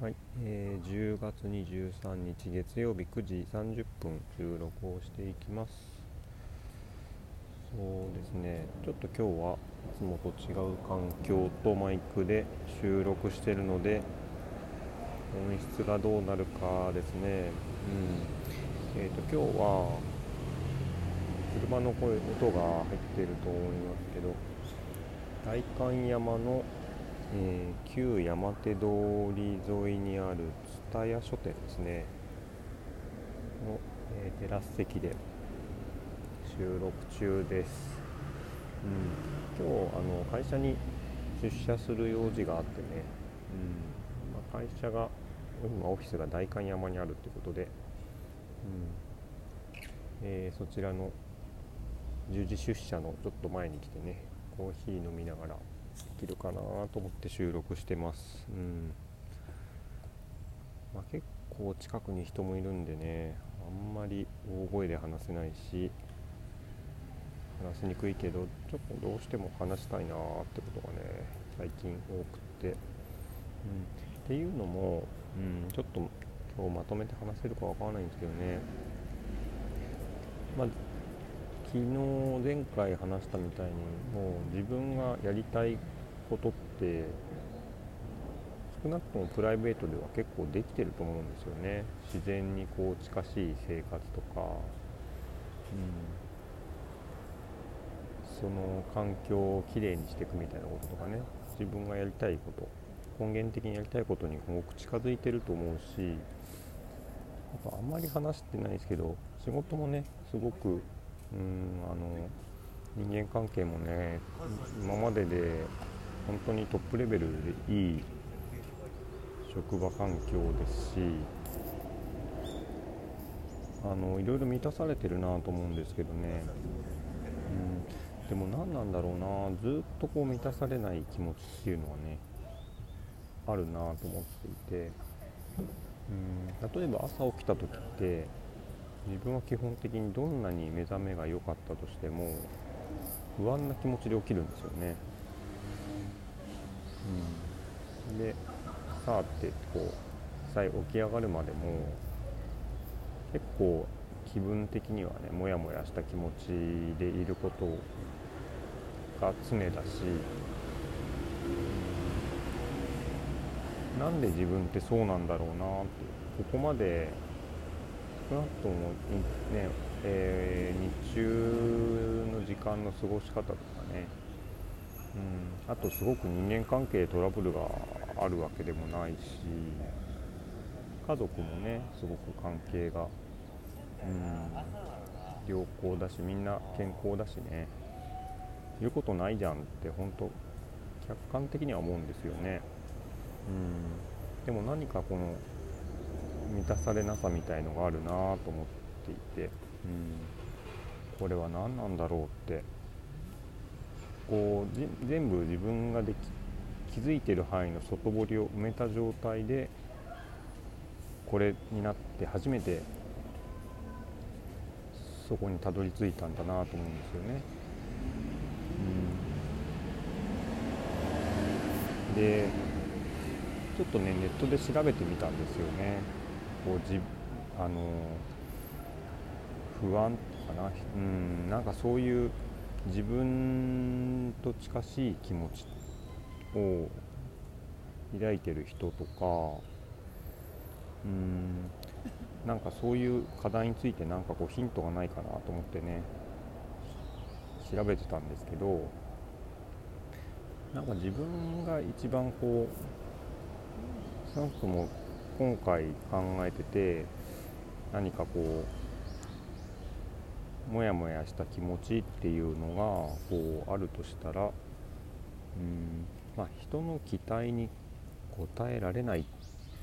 はい、えー、10月23日月曜日9時30分収録をしていきます。そうですね。ちょっと今日はいつもと違う環境とマイクで収録してるので音質がどうなるかですね。うん。えーと今日は車の声音が入っていると思いますけど代官山のえー、旧山手通り沿いにある蔦屋書店ですね。の、えー、テラス席で収録中です、うん、今日あの会社に出社する用事があってね、うん。まあ、会社が今オフィスが代官山にあるってことで、うん。えー、そちらの10時出社のちょっと前に来てねコーヒー飲みながらきるかなと思って収録してます、うん。まあ、結構近くに人もいるんでねあんまり大声で話せないし話しにくいけどちょっとどうしても話したいなってことがね最近多くて、うん、っていうのも、うん、ちょっと今日まとめて話せるかわからないんですけどね。まあ昨日前回話したみたいにもう自分がやりたいことって少なくともプライベートでは結構できてると思うんですよね。自然にこう近しい生活とか、うん、その環境をきれいにしていくみたいなこととかね。自分がやりたいこと。根源的にやりたいことにすごく近づいてると思うし。ああんまり話してないですけど仕事もねすごくうんあの人間関係もね今までで本当にトップレベルでいい職場環境ですしあのいろいろ満たされてるなと思うんですけどね、うん、でも何なんだろうな。ずっとこう満たされない気持ちっていうのはねあるなと思っていて、うん、例えば朝起きた時って自分は基本的にどんなに目覚めが良かったとしても不安な気持ちで起きるんですよね。うん、でさあってこうさえ起き上がるまでも結構気分的にはねモヤモヤした気持ちでいることが常だし、うん、なんで自分ってそうなんだろうなってここまで少なくともね、えー、日中の時間の過ごし方とかねうん、あとすごく人間関係トラブルがあるわけでもないし家族もねすごく関係が、うん、良好だしみんな健康だしね。言うことないじゃんって本当客観的には思うんですよね、うん、でも何かこの満たされなさみたいのがあるなと思っていて、うん、これは何なんだろうってこう全部自分ができ気づいてる範囲の外堀を埋めた状態でこれになって初めてそこにたどり着いたんだなと思うんですよね。うん、でちょっとねネットで調べてみたんですよね。こうじあの不安かな、うん、なんかそういう自分と近しい気持ちを抱いてる人とかうんなんかそういう課題についてなんかこうヒントがないかなと思ってね調べてたんですけどなんか自分が一番こう少なくとも今回考えてて何かこうモヤモヤした気持ちっていうのがこうあるとしたらうんまあ人の期待に応えられないっ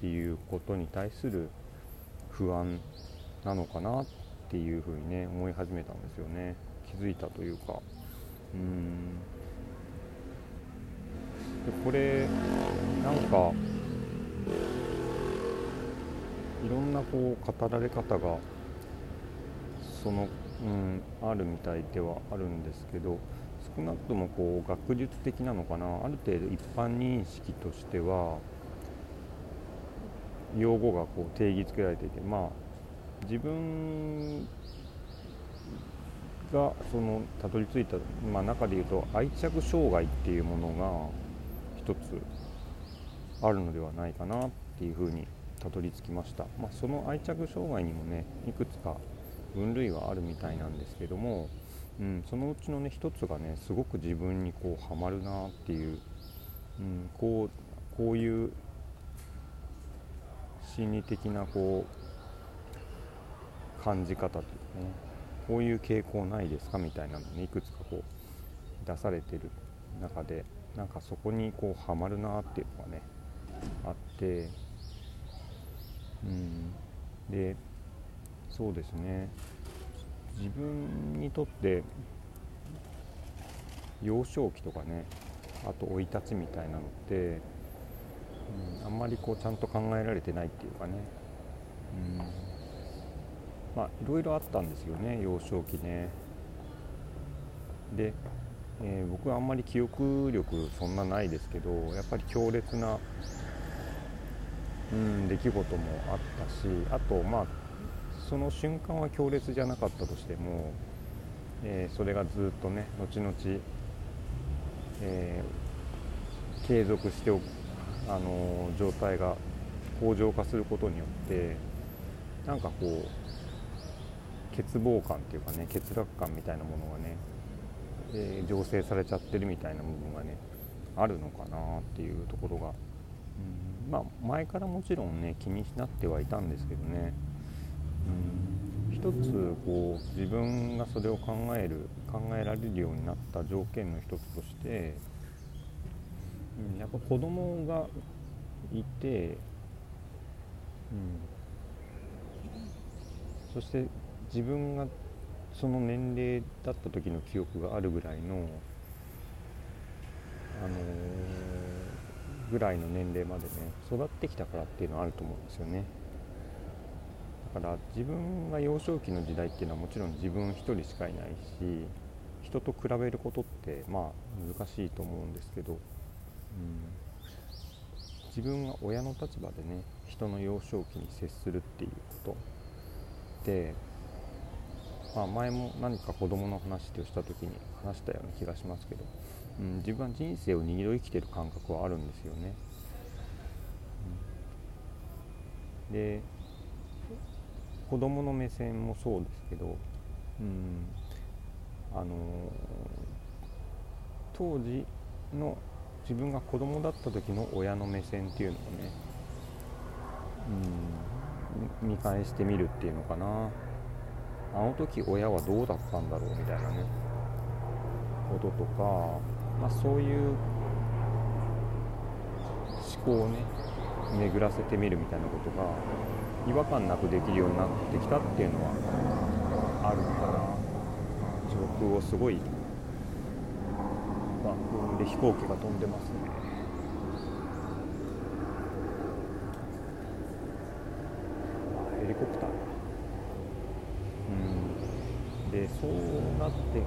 ていうことに対する不安なのかなっていうふうにね思い始めたんですよね。気づいたというか。うん。でこれなんかいろんなこう語られ方がそのうん、あるみたいではあるんですけど少なくともこう学術的なのかな。ある程度一般認識としては用語がこう定義づけられていてまあ自分がそのたどり着いた、まあ、中でいうと愛着障害っていうものが一つあるのではないかなっていうふうにたどり着きました、まあ、その愛着障害にもねいくつか分類はあるみたいなんですけども、うん、そのうちのね一つがねすごく自分にこうハマるなっていう、うん、こうこういう心理的なこう感じ方というかねこういう傾向ないですかみたいなのねいくつかこう出されてる中でなんかそこにこうハマるなっていうのがねあってうんでそうですね。自分にとって幼少期とかねあと生い立ちみたいなのって、うん、あんまりこうちゃんと考えられてないっていうかね、うん、まあいろいろあったんですよね幼少期ね。で、えー、僕はあんまり記憶力そんなないですけどやっぱり強烈な、うん、出来事もあったしあとまあその瞬間は強烈じゃなかったとしても、えー、それがずっとね後々、えー、継続しておく、あのー、状態が向上化することによってなんかこう欠乏感っていうかね欠落感みたいなものがね、えー、醸成されちゃってるみたいな部分がねあるのかなっていうところが、うん、まあ前からもちろんね気になってはいたんですけどね、一つこう自分がそれを考える考えられるようになった条件の一つとして、うん、やっぱ子供がいて、うん、そして自分がその年齢だった時の記憶があるぐらいの、あのー、ぐらいの年齢までね育ってきたからっていうのはあると思うんですよね。から自分が幼少期の時代っていうのはもちろん自分一人しかいないし人と比べることってまあ難しいと思うんですけど、うん、自分が親の立場でね人の幼少期に接するっていうこと。で、まあ、前も何か子供の話をした時に話したような気がしますけど、うん、自分は人生を2度生きてる感覚はあるんですよね。うん、で子供の目線もそうですけど、うん、あの当時の自分が子供だった時の親の目線っていうのをね、うん、見返してみるっていうのかな。あの時親はどうだったんだろうみたいなねこととか、まあ、そういう思考をね巡らせてみるみたいなことが違和感なくできるようになってきたっていうのはあるかな上空をすごい爆音で飛行機が飛んでますね。ヘリコプター。うん。でそうなって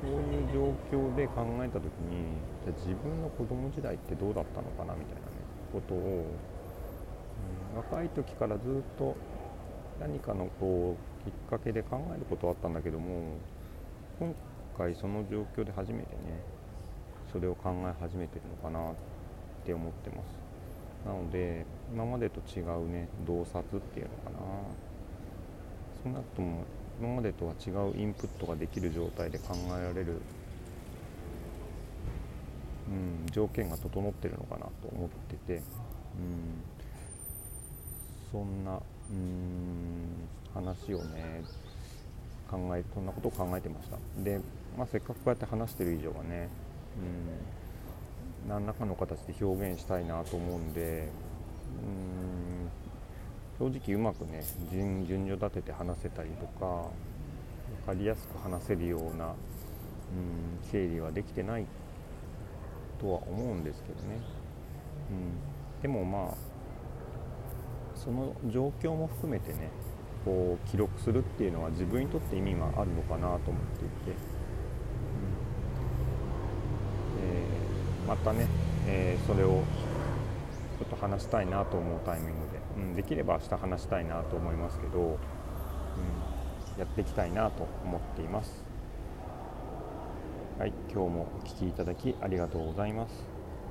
そういう状況で考えた時にじゃあ自分の子供時代ってどうだったのかなみたいなねことを若い時からずっと何かのこうきっかけで考えることはあったんだけども今回その状況で初めてねそれを考え始めてるのかなって思ってます。なので今までと違うね洞察っていうのかな。少なくとも今までとは違うインプットができる状態で考えられる、うん、条件が整ってるのかなと思ってて、うん、そんなうん話をね考えそんなことを考えてました。で、まあ、せっかくこうやって話してる以上はねうん何らかの形で表現したいなと思うんでうん正直うまくね順順序立てて話せたりとか分かりやすく話せるようなうん整理はできてないとは思うんですけどね、うん、でもまあその状況も含めてねこう記録するっていうのは自分にとって意味があるのかなと思っていて、うん。えー、またね、えー、それをちょっと話したいなと思うタイミングで、うん、できれば明日話したいなと思いますけど、うん、やっていきたいなと思っています。はい今日もお聴きいただきありがとうございます。